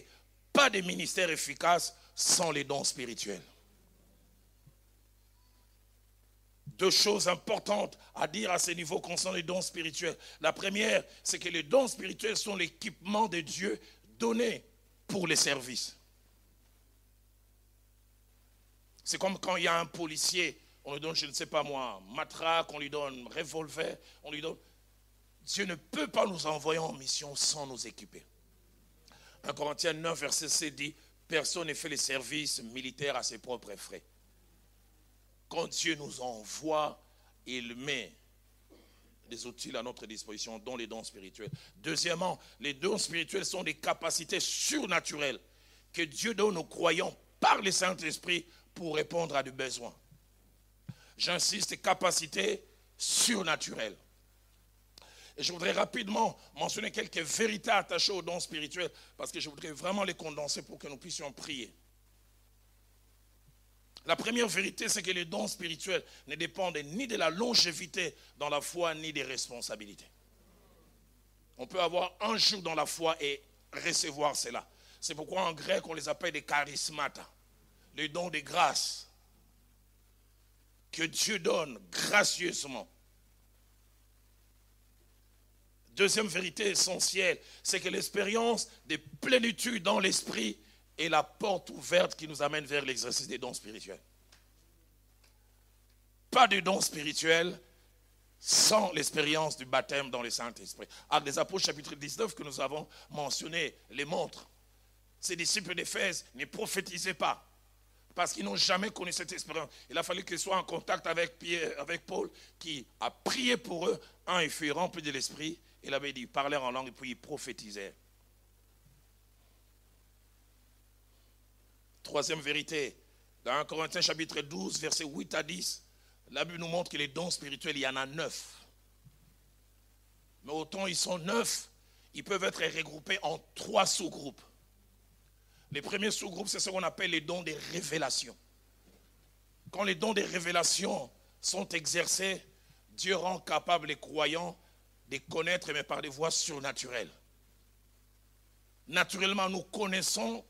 pas de ministère efficace sans les dons spirituels. Deux choses importantes à dire à ce niveau concernant les dons spirituels. La première, c'est que les dons spirituels sont l'équipement de Dieu donné pour les services. C'est comme quand il y a un policier, on lui donne, je ne sais pas moi, matraque, on lui donne revolver, on lui donne. Dieu ne peut pas nous envoyer en mission sans nous équiper. 1 Corinthiens 9, verset 7 dit Personne ne fait les services militaires à ses propres frais. Quand Dieu nous envoie, il met des outils à notre disposition, dont les dons spirituels. Deuxièmement, les dons spirituels sont des capacités surnaturelles que Dieu donne aux croyants par le Saint-Esprit pour répondre à des besoins. J'insiste, capacités surnaturelles. Et je voudrais rapidement mentionner quelques vérités attachées aux dons spirituels, parce que je voudrais vraiment les condenser pour que nous puissions prier. La première vérité, c'est que les dons spirituels ne dépendent ni de la longévité dans la foi, ni des responsabilités. On peut avoir un jour dans la foi et recevoir cela. C'est pourquoi en grec, on les appelle des charismata, les dons de grâce que Dieu donne gracieusement. Deuxième vérité essentielle, c'est que l'expérience de plénitude dans l'esprit est la porte ouverte qui nous amène vers l'exercice des dons spirituels. Pas de dons spirituels sans l'expérience du baptême dans le Saint-Esprit. Actes des Apôtres, chapitre 19, que nous avons mentionné, les montres. Ces disciples d'Éphèse ne prophétisaient pas parce qu'ils n'ont jamais connu cette expérience. Il a fallu qu'ils soient en contact avec, Pierre, avec Paul qui a prié pour eux. Un, il fut rempli de l'Esprit. Il avait dit, ils en langue et puis ils prophétisaient. Troisième vérité, dans 1 Corinthiens chapitre 12, versets 8 à 10, la Bible nous montre que les dons spirituels, il y en a neuf. Mais autant ils sont neuf, ils peuvent être regroupés en trois sous-groupes. Les premiers sous-groupes, c'est ce qu'on appelle les dons des révélations. Quand les dons des révélations sont exercés, Dieu rend capable les croyants de connaître, mais par des voies surnaturelles. Naturellement, nous connaissons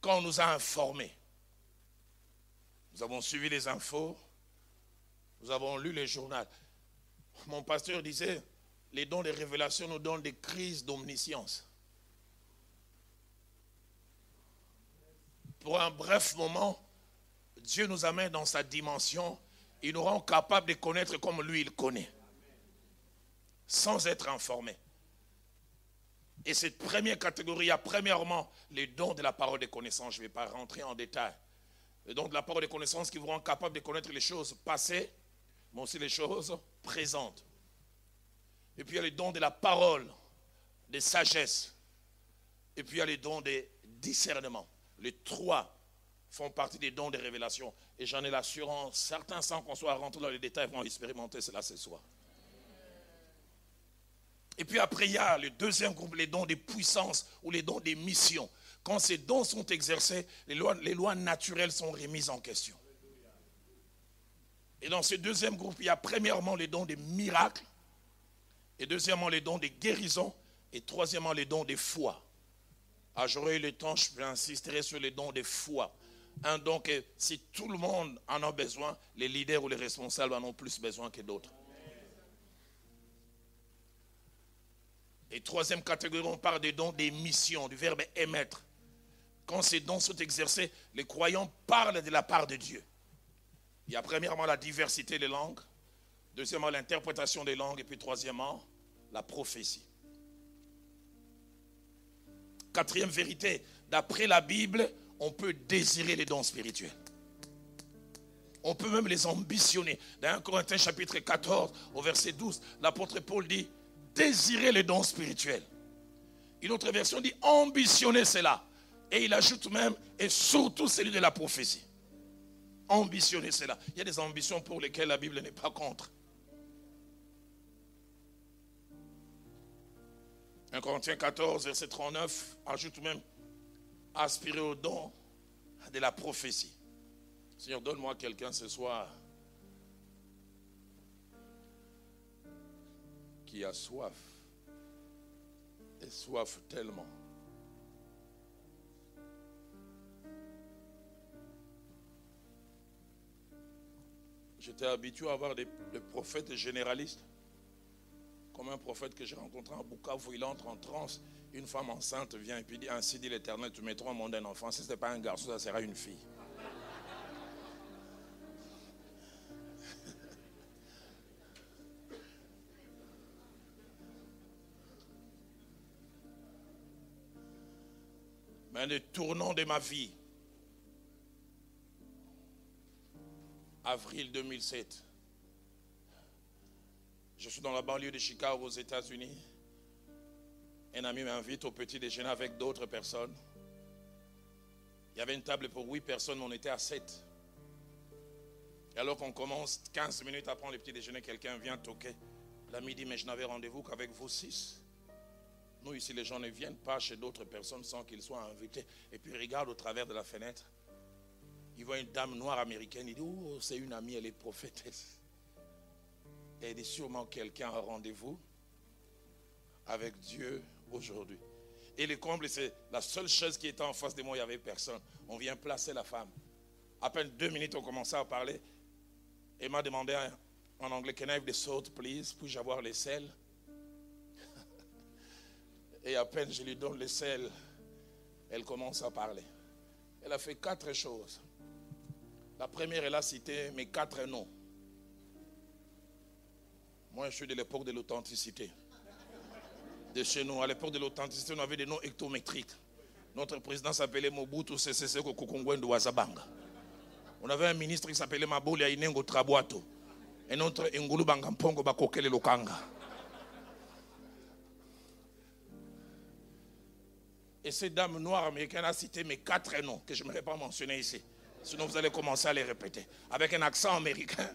quand on nous a informés. Nous avons suivi les infos, nous avons lu les journaux. Mon pasteur disait, les dons des révélations nous donnent des crises d'omniscience. Pour un bref moment, Dieu nous amène dans sa dimension, il nous rend capables de connaître comme lui il connaît, sans être informés. Et cette première catégorie, il y a premièrement les dons de la parole de connaissance. Je ne vais pas rentrer en détail. Les dons de la parole de connaissance qui vous rendent capable de connaître les choses passées, mais aussi les choses présentes. Et puis il y a les dons de la parole, de sagesse. Et puis il y a les dons de discernement. Les trois font partie des dons de révélation. Et j'en ai l'assurance, certains sans qu'on soit rentré dans les détails vont expérimenter cela ce soir. Et puis après, il y a le deuxième groupe, les dons des puissances ou les dons des missions. Quand ces dons sont exercés, les lois, les lois naturelles sont remises en question. Et dans ce deuxième groupe, il y a premièrement les dons des miracles, et deuxièmement les dons des guérisons, et troisièmement les dons des foi. Ah, j'aurai eu le temps, je insisterai sur les dons des foi. Un don que si tout le monde en a besoin, les leaders ou les responsables en ont plus besoin que d'autres. Et troisième catégorie, on parle des dons des missions, du verbe émettre. Quand ces dons sont exercés, les croyants parlent de la part de Dieu. Il y a premièrement la diversité des langues, deuxièmement l'interprétation des langues, et puis troisièmement la prophétie. Quatrième vérité, d'après la Bible, on peut désirer les dons spirituels. On peut même les ambitionner. Dans 1 Corinthiens chapitre 14 au verset 12, l'apôtre Paul dit, désirer les dons spirituels. Une autre version dit ambitionnez cela. Et il ajoute même, et surtout celui de la prophétie. Ambitionnez cela. Il y a des ambitions pour lesquelles la Bible n'est pas contre. 1 Corinthiens 14, verset 39, ajoute même, aspirer au don de la prophétie. Seigneur, donne-moi quelqu'un ce soir qui a soif, et soif tellement. J'étais habitué à avoir des, prophètes généralistes. Comme un prophète que j'ai rencontré en Bukavu, il entre en transe. Une femme enceinte vient et puis dit Ainsi dit l'Éternel, tu mettras au monde un enfant. Si ce n'est pas un garçon, ça sera une fille. Le tournant de ma vie, avril 2007. Je suis dans la banlieue de Chicago aux États-Unis. Un ami m'invite au petit déjeuner avec d'autres personnes. Il y avait une table pour huit personnes, mais on était à sept. Et alors qu'on commence 15 minutes après le petit déjeuner, quelqu'un vient toquer. L'ami dit, mais je n'avais rendez-vous qu'avec vous six. Ici, les gens ne viennent pas chez d'autres personnes sans qu'ils soient invités. Et puis, regarde au travers de la fenêtre il voit une dame noire américaine, il dit, oh, c'est une amie, elle est prophétesse. elle est sûrement quelqu'un à rendez-vous avec Dieu aujourd'hui. Et le comble, c'est la seule chose qui était en face de moi, il n'y avait personne. On vient placer la femme. À peine deux minutes, on commençait à parler. Et m'a demandé en anglais, can I have the salt, please? Puis-je avoir les sels? Et à peine je lui donne les sels, elle commence à parler. Elle a fait quatre choses. La première, elle a cité mes quatre noms. Moi, je suis de l'époque de l'authenticité. De chez nous, à l'époque de l'authenticité, on avait des noms hectométriques. Notre président s'appelait Mobutu Sese Kokongwendo Wazabanga. On avait un ministre qui s'appelait Maboli Inengo Trabuato. Et notre Ngulu Bangampongo Bakokele Lokanga. Et cette dame noire américaine a cité mes quatre noms que je ne vais pas mentionner ici. Sinon, vous allez commencer à les répéter. Avec un accent américain.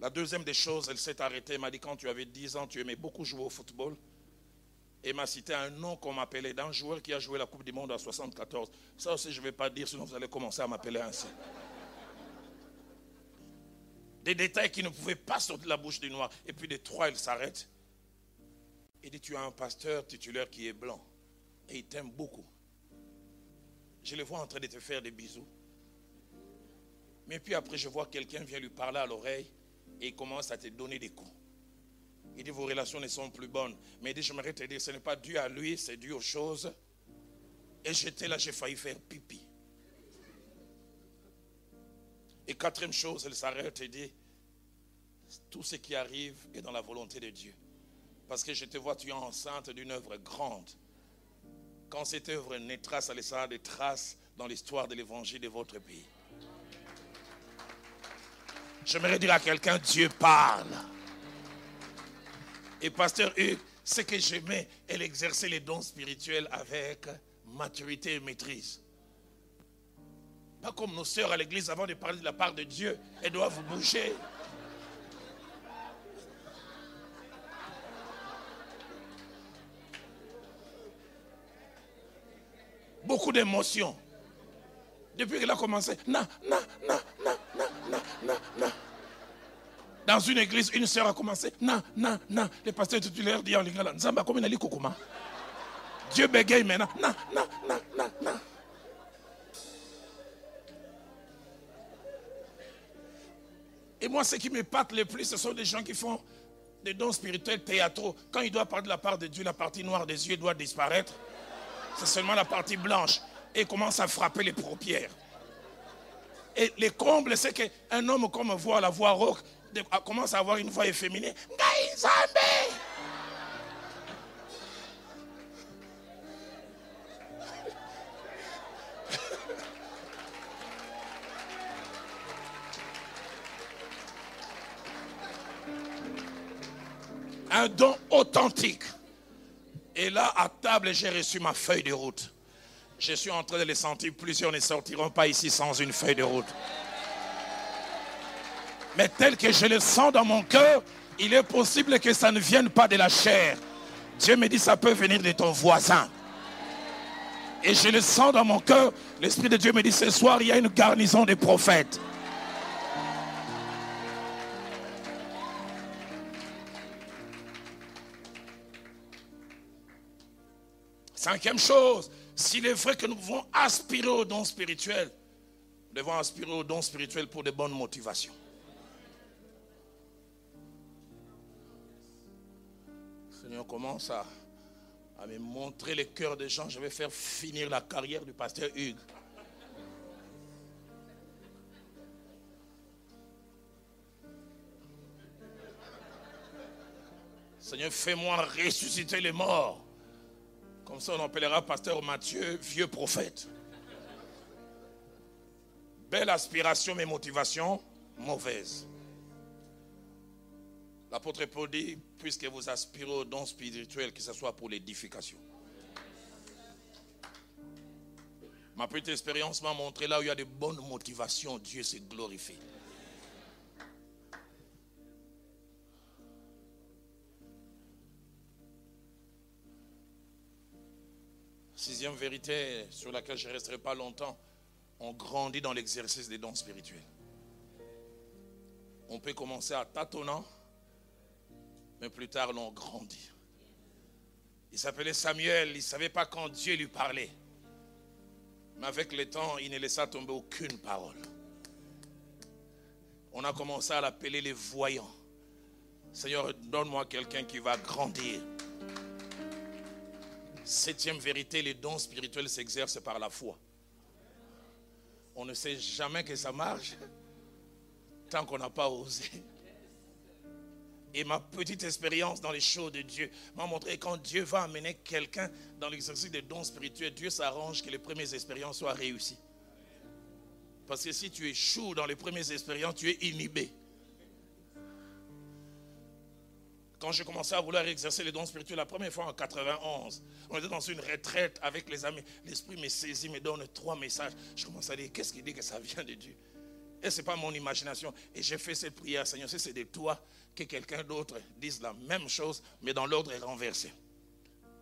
La deuxième des choses, elle s'est arrêtée. Elle m'a dit quand tu avais 10 ans, tu aimais beaucoup jouer au football. Et m'a cité un nom qu'on m'appelait d'un joueur qui a joué la Coupe du Monde en 74. Ça aussi, je ne vais pas dire, sinon vous allez commencer à m'appeler ainsi. Des détails qui ne pouvaient pas sortir de la bouche du noir. Et puis des trois, il s'arrête. Il dit, tu as un pasteur titulaire qui est blanc. Et il t'aime beaucoup. Je le vois en train de te faire des bisous. Mais puis après, je vois quelqu'un vient lui parler à l'oreille et il commence à te donner des coups. Il dit, vos relations ne sont plus bonnes. Mais il dit, j'aimerais te dire, ce n'est pas dû à lui, c'est dû aux choses. Et j'étais là, j'ai failli faire pipi. Et quatrième chose, elle s'arrête et dit, tout ce qui arrive est dans la volonté de Dieu. Parce que je te vois, tu es enceinte d'une œuvre grande. Quand cette œuvre naîtra, ça laissera des traces dans l'histoire de l'évangile de votre pays. J'aimerais dire à quelqu'un, Dieu parle. Et pasteur Hugues, ce que j'aimais, elle exerçait les dons spirituels avec maturité et maîtrise. Pas comme nos sœurs à l'église, avant de parler de la part de Dieu, elles doivent bouger. Beaucoup d'émotions. Depuis qu'elle a commencé, non, non, non, non, non, non, non, non. Dans une église, une sœur a commencé, non, non, non. Le pasteur titulaire dit en lingala, Nzamba, dit Kokuma. Dieu bégaye maintenant, non, non, non, non, non. Et moi, ce qui me pâte le plus, ce sont des gens qui font des dons spirituels théâtraux. Quand il doit parler de la part de Dieu, la partie noire des yeux doit disparaître. C'est seulement la partie blanche. Et commence à frapper les paupières. Et les combles, c'est qu'un homme comme voit la voix rauque commence à avoir une voix efféminée. Un don authentique. Et là, à table, j'ai reçu ma feuille de route. Je suis en train de les sentir. Plusieurs ne sortiront pas ici sans une feuille de route. Mais tel que je le sens dans mon cœur, il est possible que ça ne vienne pas de la chair. Dieu me dit, ça peut venir de ton voisin. Et je le sens dans mon cœur. L'Esprit de Dieu me dit, ce soir, il y a une garnison de prophètes. Cinquième chose, s'il est vrai que nous pouvons aspirer au don spirituel, nous devons aspirer au don spirituel pour de bonnes motivations. Seigneur commence à, à me montrer les cœurs des gens. Je vais faire finir la carrière du pasteur Hugues. Seigneur, fais-moi ressusciter les morts. Comme ça, on appellera pasteur Matthieu vieux prophète. Belle aspiration, mais motivation mauvaise. L'apôtre Paul dit, puisque vous aspirez au don spirituel, que ce soit pour l'édification. Ma petite expérience m'a montré là où il y a de bonnes motivations, Dieu se glorifie. Sixième vérité sur laquelle je ne resterai pas longtemps, on grandit dans l'exercice des dons spirituels. On peut commencer à tâtonnant, mais plus tard l'on grandit. Il s'appelait Samuel, il ne savait pas quand Dieu lui parlait. Mais avec le temps, il ne laissa tomber aucune parole. On a commencé à l'appeler les voyants. Seigneur, donne-moi quelqu'un qui va grandir. Septième vérité, les dons spirituels s'exercent par la foi. On ne sait jamais que ça marche tant qu'on n'a pas osé. Et ma petite expérience dans les choses de Dieu m'a montré quand Dieu va amener quelqu'un dans l'exercice des dons spirituels, Dieu s'arrange que les premières expériences soient réussies. Parce que si tu échoues dans les premières expériences, tu es inhibé. Quand j'ai commencé à vouloir exercer les dons spirituels la première fois en 91, on était dans une retraite avec les amis. L'esprit me saisit, me donne trois messages. Je commence à dire, qu'est-ce qui dit que ça vient de Dieu? Et ce n'est pas mon imagination. Et j'ai fait cette prière, Seigneur, si c'est de toi, que quelqu'un d'autre dise la même chose, mais dans l'ordre renversé.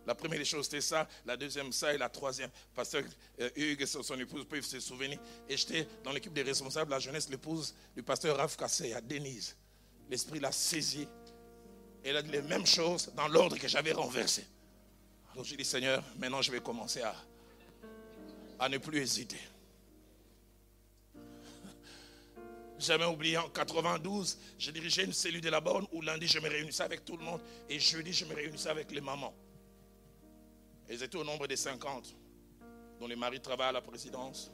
La première des choses, c'était ça. La deuxième, ça. Et la troisième, pasteur euh, Hugues et son épouse peuvent se souvenir. Et j'étais dans l'équipe des responsables la jeunesse, l'épouse du pasteur Raph Kassé à Denise. L'esprit l'a saisi elle a dit les mêmes choses dans l'ordre que j'avais renversé. Alors j'ai dit, Seigneur, maintenant je vais commencer à, à ne plus hésiter. Jamais oublié, en 92, j'ai dirigé une cellule de la borne où lundi je me réunissais avec tout le monde et jeudi je me réunissais avec les mamans. Elles étaient au nombre de 50, dont les maris travaillent à la présidence,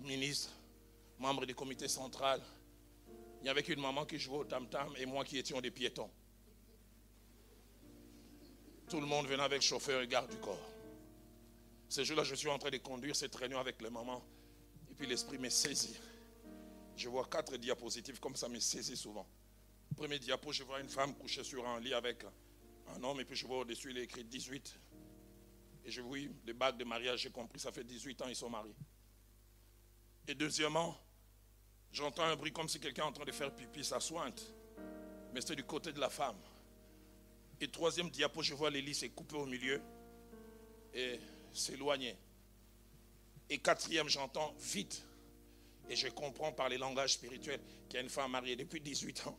ministres, membres du comité central. Il y avait une maman qui jouait au tam-tam et moi qui étions des piétons. Tout le monde venait avec chauffeur et garde du corps. Ce jour-là, je suis en train de conduire cette réunion avec les mamans. Et puis l'esprit me saisit. Je vois quatre diapositives comme ça me saisit souvent. Premier diapo, je vois une femme couchée sur un lit avec un homme. Et puis je vois au-dessus, il est écrit 18. Et je vois les bagues de mariage, j'ai compris, ça fait 18 ans ils sont mariés. Et deuxièmement, j'entends un bruit comme si quelqu'un est en train de faire pipi, ça sointe. Mais c'était du côté de la femme. Et troisième diapo, je vois l'hélice est coupée au milieu et s'éloigner. Et quatrième, j'entends vite. Et je comprends par les langages spirituels qu'il y a une femme mariée depuis 18 ans,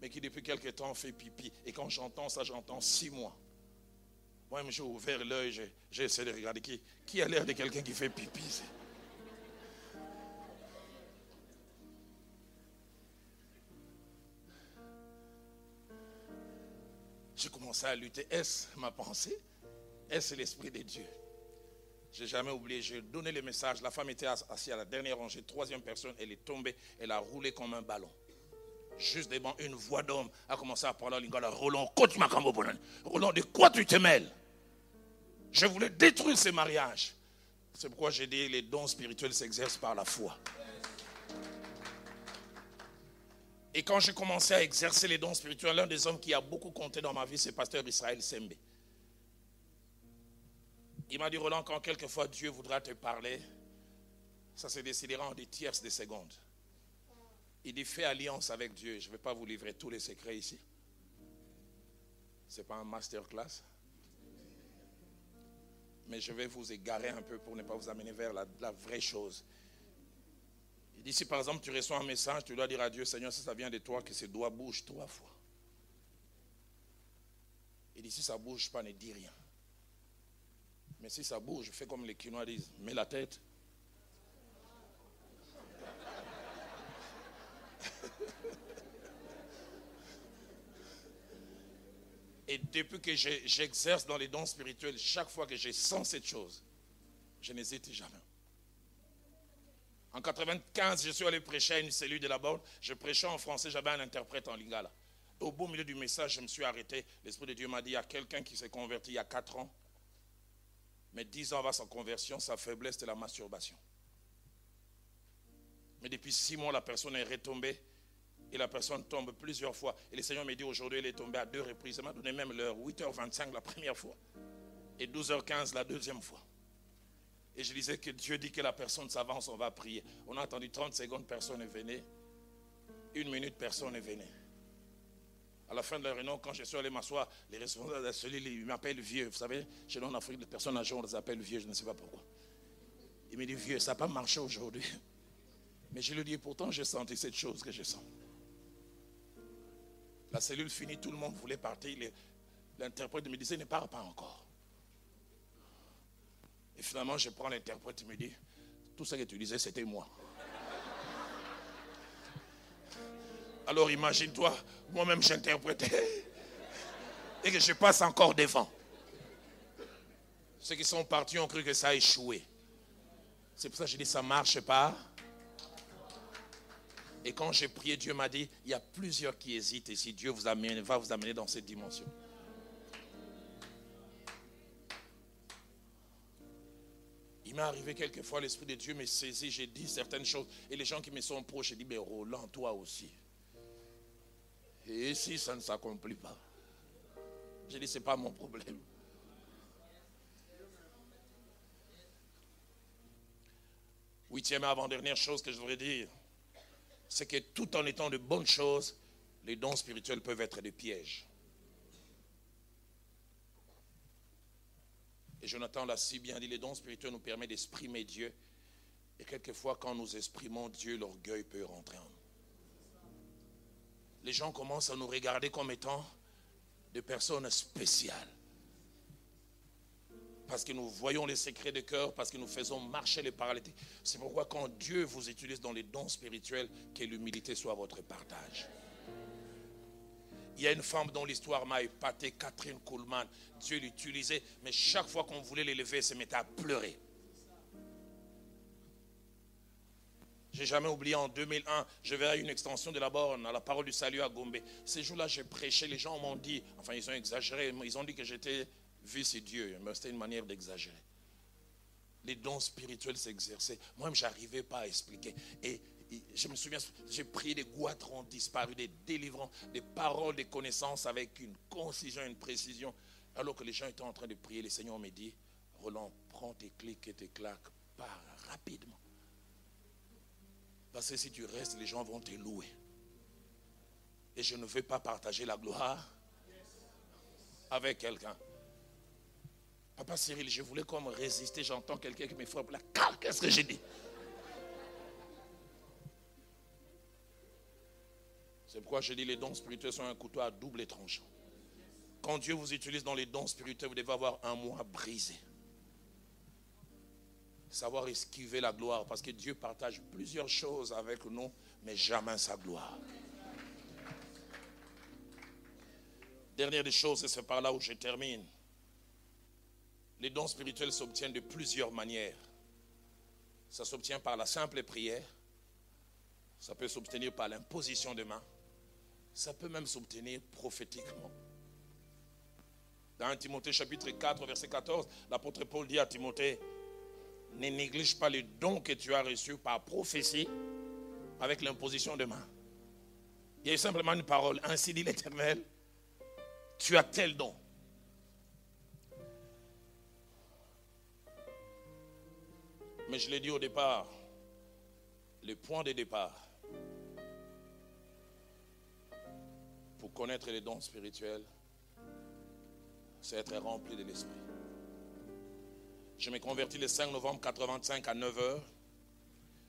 mais qui depuis quelques temps fait pipi. Et quand j'entends ça, j'entends six mois. Moi, j'ai ouvert l'œil, j'ai essayé de regarder qui, qui a l'air de quelqu'un qui fait pipi. À lutter. Est-ce ma pensée? Est-ce l'Esprit de Dieu? J'ai jamais oublié, j'ai donné le message. La femme était assise à la dernière rangée, troisième personne, elle est tombée, elle a roulé comme un ballon. Juste devant une voix d'homme a commencé à parler en lingala. Roland, Roland, de quoi tu te mêles? Je voulais détruire ce mariage. C'est pourquoi j'ai dit les dons spirituels s'exercent par la foi. Et quand j'ai commencé à exercer les dons spirituels, l'un des hommes qui a beaucoup compté dans ma vie, c'est pasteur Israël Sembe. Il m'a dit, Roland, quand quelquefois Dieu voudra te parler, ça se décidera en des tierces de secondes. Il dit, fais alliance avec Dieu. Je ne vais pas vous livrer tous les secrets ici. Ce n'est pas un masterclass. Mais je vais vous égarer un peu pour ne pas vous amener vers la, la vraie chose. Il dit, si par exemple tu reçois un message, tu dois dire à Dieu, Seigneur, si ça vient de toi, que ces doigts bougent trois fois. Il dit, si ça bouge pas, ne dis rien. Mais si ça bouge, fais comme les Quinois disent, mets la tête. Et depuis que j'exerce dans les dons spirituels, chaque fois que je sens cette chose, je n'hésite jamais. En 95, je suis allé prêcher à une cellule de la bande. Je prêchais en français, j'avais un interprète en lingala. Au beau milieu du message, je me suis arrêté. L'Esprit de Dieu m'a dit, il y a quelqu'un qui s'est converti il y a 4 ans. Mais 10 ans avant sa conversion, sa faiblesse, c'était la masturbation. Mais depuis 6 mois, la personne est retombée. Et la personne tombe plusieurs fois. Et le Seigneur m'a dit aujourd'hui, elle est tombée à deux reprises. Il m'a donné même l'heure, 8h25 la première fois. Et 12h15 la deuxième fois. Et je disais que Dieu dit que la personne s'avance, on va prier. On a attendu 30 secondes, personne n'est venu. Une minute, personne n'est venu. À la fin de la réunion, quand je suis allé m'asseoir, les responsables de la cellule, ils m'appellent vieux. Vous savez, chez nous en Afrique, les personnes âgées, on les appelle vieux, je ne sais pas pourquoi. Il me dit, vieux, ça n'a pas marché aujourd'hui. Mais je lui dis, pourtant, j'ai senti cette chose que je sens. La cellule finie, tout le monde voulait partir. L'interprète me disait, ne part pas encore. Et finalement, je prends l'interprète, il me dit, tout ce que tu disais, c'était moi. Alors imagine-toi, moi-même j'interprétais et que je passe encore devant. Ceux qui sont partis ont cru que ça a échoué. C'est pour ça que je dis ça ne marche pas. Et quand j'ai prié, Dieu m'a dit, il y a plusieurs qui hésitent et si Dieu vous amène, va vous amener dans cette dimension. Il m'est arrivé quelquefois, l'Esprit de Dieu me saisit, j'ai dit certaines choses. Et les gens qui me sont proches, j'ai dit, mais Roland, toi aussi. Et si ça ne s'accomplit pas? J'ai dit, ce n'est pas mon problème. Huitième et avant-dernière chose que je voudrais dire, c'est que tout en étant de bonnes choses, les dons spirituels peuvent être des pièges. Et Jonathan l'a si bien dit, les dons spirituels nous permettent d'exprimer Dieu. Et quelquefois, quand nous exprimons Dieu, l'orgueil peut rentrer en nous. Les gens commencent à nous regarder comme étant des personnes spéciales. Parce que nous voyons les secrets de cœur, parce que nous faisons marcher les paralytiques. C'est pourquoi quand Dieu vous utilise dans les dons spirituels, que l'humilité soit votre partage. Il y a une femme dont l'histoire m'a épaté, Catherine Kuhlman. Dieu l'utilisait, mais chaque fois qu'on voulait l'élever, elle se mettait à pleurer. J'ai jamais oublié en 2001, je à une extension de la borne, à la parole du salut à Gombe. Ces jours-là, j'ai prêché, les gens m'ont dit, enfin ils ont exagéré, ils ont dit que j'étais vice Dieu, mais c'était une manière d'exagérer. Les dons spirituels s'exerçaient. Moi-même, je n'arrivais pas à expliquer. Et je me souviens, j'ai prié des goitrons disparus, des délivrants, des paroles, des connaissances avec une concision, une précision. Alors que les gens étaient en train de prier, le Seigneur me dit, Roland, prends tes clics et tes claques, pars rapidement. Parce que si tu restes, les gens vont te louer. Et je ne veux pas partager la gloire avec quelqu'un. Papa Cyril, je voulais comme résister, j'entends quelqu'un qui me frappe la Qu'est-ce que j'ai dit? C'est pourquoi je dis les dons spirituels sont un couteau à double tranchant. Quand Dieu vous utilise dans les dons spirituels, vous devez avoir un mois brisé. Savoir esquiver la gloire, parce que Dieu partage plusieurs choses avec nous, mais jamais sa gloire. Dernière des choses, et c'est par là où je termine. Les dons spirituels s'obtiennent de plusieurs manières. Ça s'obtient par la simple prière. Ça peut s'obtenir par l'imposition de mains ça peut même s'obtenir prophétiquement. Dans Timothée chapitre 4, verset 14, l'apôtre Paul dit à Timothée, ne néglige pas le don que tu as reçu par prophétie avec l'imposition de main. Il y a simplement une parole, ainsi dit l'Éternel, tu as tel don. Mais je l'ai dit au départ, le point de départ connaître les dons spirituels, c'est être rempli de l'Esprit. Je me convertis le 5 novembre 85 à 9h.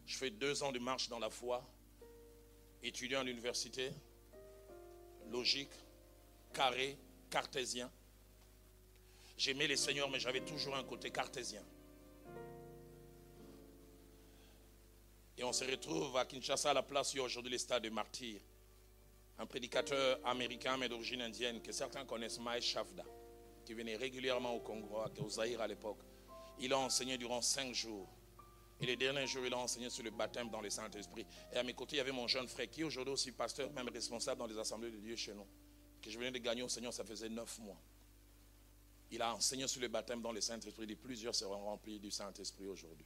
Je fais deux ans de marche dans la foi, étudiant à l'université, logique, carré, cartésien. J'aimais les seigneurs, mais j'avais toujours un côté cartésien. Et on se retrouve à Kinshasa, à la place où aujourd'hui le stade de martyrs. Un prédicateur américain, mais d'origine indienne, que certains connaissent, Maï Shavda, qui venait régulièrement au Congo, au Zaïre à l'époque. Il a enseigné durant cinq jours. Et les derniers jours, il a enseigné sur le baptême dans le Saint-Esprit. Et à mes côtés, il y avait mon jeune frère, qui aujourd'hui aussi pasteur, même responsable dans les assemblées de Dieu chez nous. Que je venais de gagner au Seigneur, ça faisait neuf mois. Il a enseigné sur le baptême dans le Saint-Esprit. Et plusieurs seront remplis du Saint-Esprit aujourd'hui.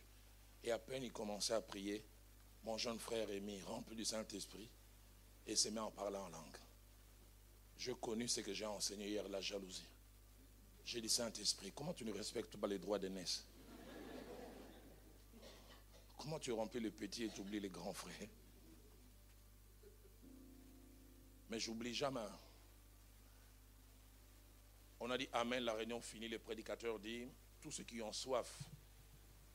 Et à peine il commençait à prier, mon jeune frère mis rempli du Saint-Esprit et s'est mis en parlant en langue. Je connais ce que j'ai enseigné hier, la jalousie. J'ai dit, Saint-Esprit, comment tu ne respectes pas les droits d'aînesse Comment tu remplis les petits et tu oublies les grands frères? Mais j'oublie jamais. On a dit Amen, la réunion finie, le prédicateur dit, tous ceux qui ont soif,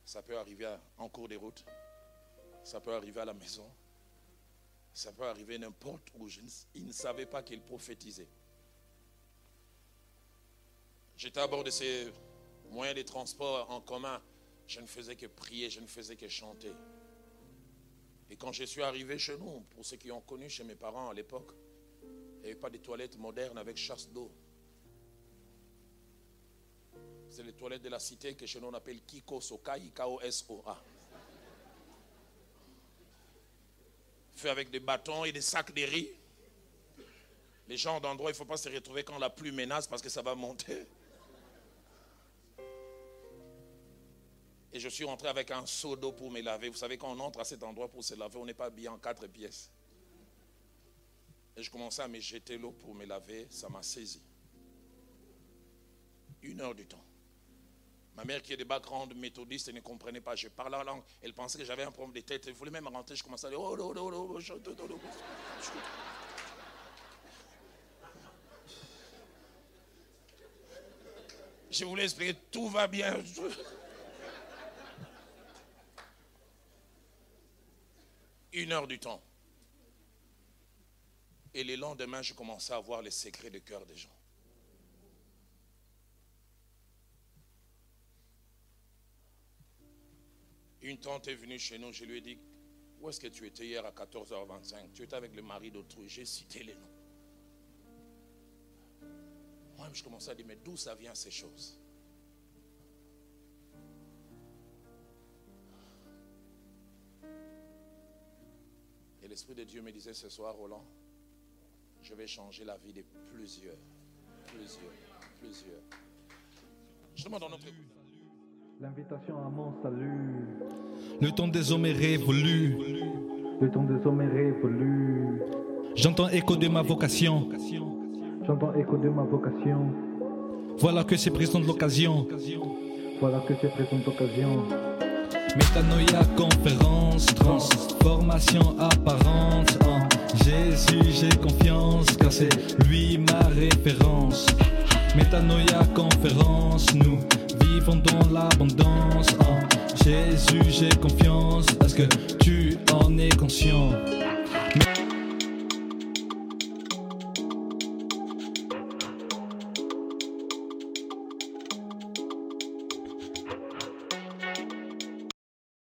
ça peut arriver en cours de route, ça peut arriver à la maison, ça peut arriver n'importe où. Ils ne savaient pas qu'il prophétisait. J'étais à bord de ces moyens de transport en commun. Je ne faisais que prier, je ne faisais que chanter. Et quand je suis arrivé chez nous, pour ceux qui ont connu chez mes parents à l'époque, il n'y avait pas de toilettes modernes avec chasse d'eau. C'est les toilettes de la cité que chez nous on appelle Kiko Soka, K-O-S-O-A. Avec des bâtons et des sacs de riz. Les gens d'endroit, il ne faut pas se retrouver quand la pluie menace parce que ça va monter. Et je suis rentré avec un seau d'eau pour me laver. Vous savez, quand on entre à cet endroit pour se laver, on n'est pas bien en quatre pièces. Et je commençais à me jeter l'eau pour me laver. Ça m'a saisi. Une heure du temps. Ma mère qui est de background méthodiste ne comprenait pas. Je parlais en langue. Elle pensait que j'avais un problème de tête. Elle voulait même rentrer. Je commençais à dire oh, oh, oh, oh Je voulais expliquer tout va bien. Une heure du temps. Et le lendemain, je commençais à voir les secrets du cœur des gens. Une tante est venue chez nous, je lui ai dit, où est-ce que tu étais hier à 14h25 Tu étais avec le mari d'autrui, j'ai cité les noms. Moi, je commençais à dire, mais d'où ça vient ces choses? Et l'Esprit de Dieu me disait ce soir, Roland, je vais changer la vie de plusieurs, plusieurs, plusieurs. Je demande dans notre L'invitation à mon salut. Le temps des hommes est révolu. Le temps des hommes est révolu. J'entends écho de ma vocation. J'entends écho de ma vocation. Voilà que c'est présent de l'occasion. Voilà que c'est présent de l'occasion. Métanoïa, conférence, transformation apparente. En Jésus, j'ai confiance, car c'est lui ma référence. Métanoïa, conférence, nous vivons dans l'abondance. En Jésus, j'ai confiance, parce que tu en es conscient.